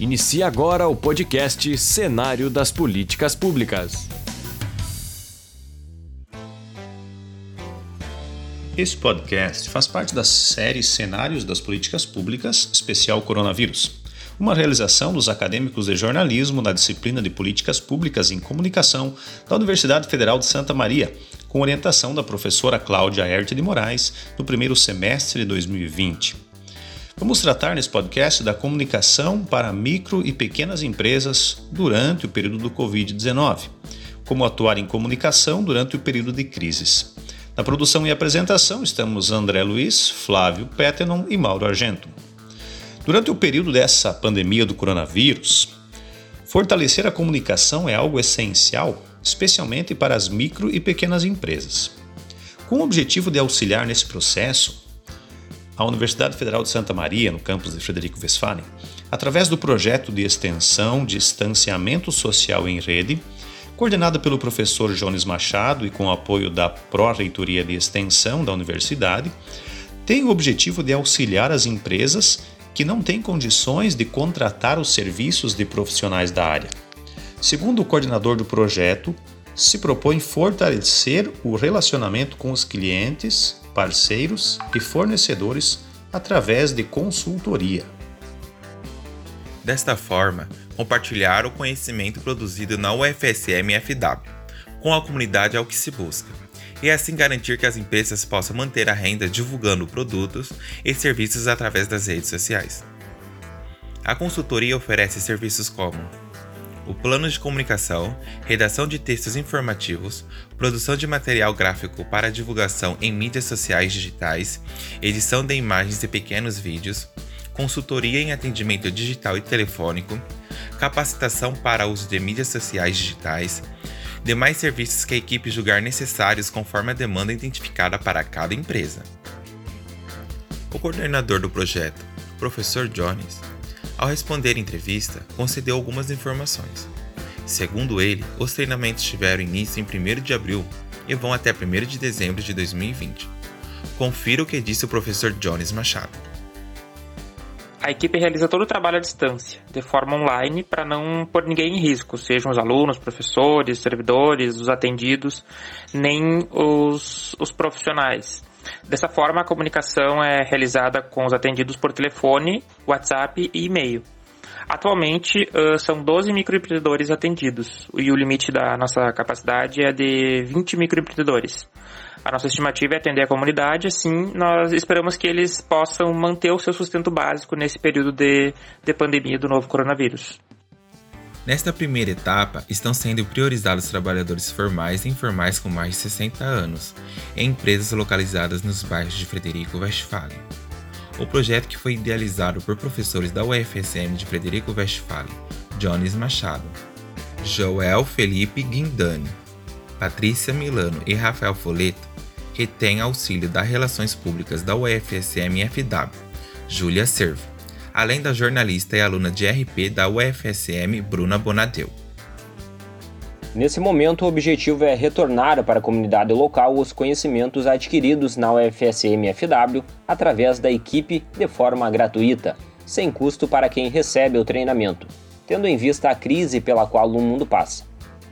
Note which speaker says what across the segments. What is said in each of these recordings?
Speaker 1: Inicia agora o podcast Cenário das Políticas Públicas.
Speaker 2: Esse podcast faz parte da série Cenários das Políticas Públicas, especial Coronavírus, uma realização dos acadêmicos de jornalismo na disciplina de Políticas Públicas em Comunicação da Universidade Federal de Santa Maria, com orientação da professora Cláudia Erte de Moraes, no primeiro semestre de 2020. Vamos tratar nesse podcast da comunicação para micro e pequenas empresas durante o período do Covid-19, como atuar em comunicação durante o período de crises. Na produção e apresentação estamos André Luiz, Flávio Pettenon e Mauro Argento. Durante o período dessa pandemia do coronavírus, fortalecer a comunicação é algo essencial, especialmente para as micro e pequenas empresas. Com o objetivo de auxiliar nesse processo, a Universidade Federal de Santa Maria, no campus de Frederico Westphalen, através do projeto de extensão de distanciamento social em rede, coordenado pelo professor Jones Machado e com o apoio da Pró-Reitoria de Extensão da Universidade, tem o objetivo de auxiliar as empresas que não têm condições de contratar os serviços de profissionais da área. Segundo o coordenador do projeto, se propõe fortalecer o relacionamento com os clientes parceiros e fornecedores através de consultoria.
Speaker 3: Desta forma, compartilhar o conhecimento produzido na UFSM-FW com a comunidade é o que se busca, e assim garantir que as empresas possam manter a renda divulgando produtos e serviços através das redes sociais. A consultoria oferece serviços como o plano de comunicação, redação de textos informativos, produção de material gráfico para divulgação em mídias sociais digitais, edição de imagens e pequenos vídeos, consultoria em atendimento digital e telefônico, capacitação para uso de mídias sociais digitais, demais serviços que a equipe julgar necessários conforme a demanda identificada para cada empresa. O coordenador do projeto, professor Jones, ao responder entrevista, concedeu algumas informações. Segundo ele, os treinamentos tiveram início em 1 de abril e vão até 1 de dezembro de 2020. Confira o que disse o professor Jones Machado.
Speaker 4: A equipe realiza todo o trabalho à distância, de forma online, para não pôr ninguém em risco, sejam os alunos, professores, servidores, os atendidos, nem os, os profissionais. Dessa forma, a comunicação é realizada com os atendidos por telefone, WhatsApp e e-mail. Atualmente, são 12 microempreendedores atendidos e o limite da nossa capacidade é de 20 microempreendedores. A nossa estimativa é atender a comunidade, assim, nós esperamos que eles possam manter o seu sustento básico nesse período de, de pandemia do novo coronavírus.
Speaker 3: Nesta primeira etapa, estão sendo priorizados trabalhadores formais e informais com mais de 60 anos, em empresas localizadas nos bairros de Frederico Westphalen. O projeto que foi idealizado por professores da UFSM de Frederico Westphalen, Jones Machado, Joel Felipe Guindani, Patrícia Milano e Rafael Foleto, que tem auxílio das Relações Públicas da UFSM-FW, Júlia Servo além da jornalista e aluna de RP da UFSM, Bruna Bonadeu.
Speaker 5: Nesse momento, o objetivo é retornar para a comunidade local os conhecimentos adquiridos na UFSM-FW através da equipe de forma gratuita, sem custo para quem recebe o treinamento, tendo em vista a crise pela qual o mundo passa.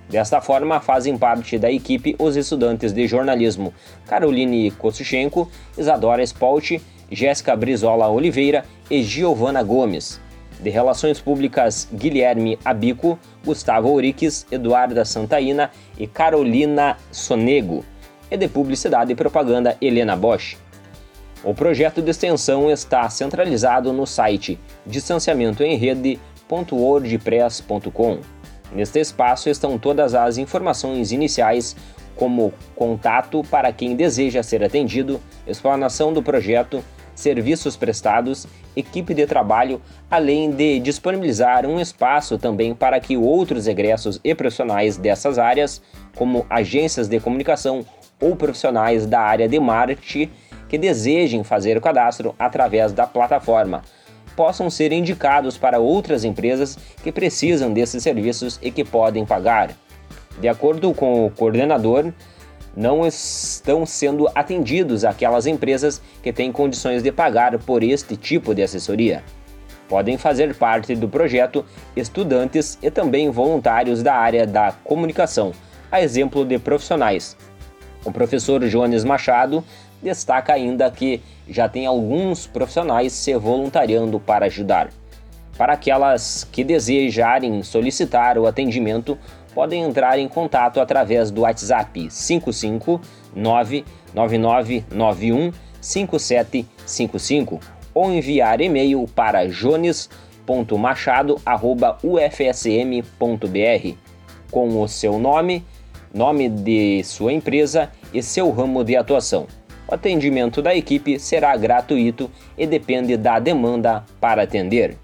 Speaker 5: Desta forma, fazem parte da equipe os estudantes de jornalismo Caroline Kosuchenko, Isadora Spalt Jéssica Brizola Oliveira e Giovana Gomes. De Relações Públicas, Guilherme Abico, Gustavo Ouriques, Eduarda Santaina e Carolina Sonego. E de Publicidade e Propaganda, Helena Bosch. O projeto de extensão está centralizado no site distanciamentoemrede.wordpress.com. Neste espaço estão todas as informações iniciais, como contato para quem deseja ser atendido, explanação do projeto, serviços prestados, equipe de trabalho, além de disponibilizar um espaço também para que outros egressos e profissionais dessas áreas, como agências de comunicação ou profissionais da área de marketing que desejem fazer o cadastro através da plataforma, possam ser indicados para outras empresas que precisam desses serviços e que podem pagar. De acordo com o coordenador, não estão sendo atendidos aquelas empresas que têm condições de pagar por este tipo de assessoria. Podem fazer parte do projeto estudantes e também voluntários da área da comunicação, a exemplo de profissionais. O professor Jones Machado destaca ainda que já tem alguns profissionais se voluntariando para ajudar. Para aquelas que desejarem solicitar o atendimento, podem entrar em contato através do WhatsApp 5599991 5755 ou enviar e-mail para jones.machado@ufsm.br com o seu nome, nome de sua empresa e seu ramo de atuação. O atendimento da equipe será gratuito e depende da demanda para atender.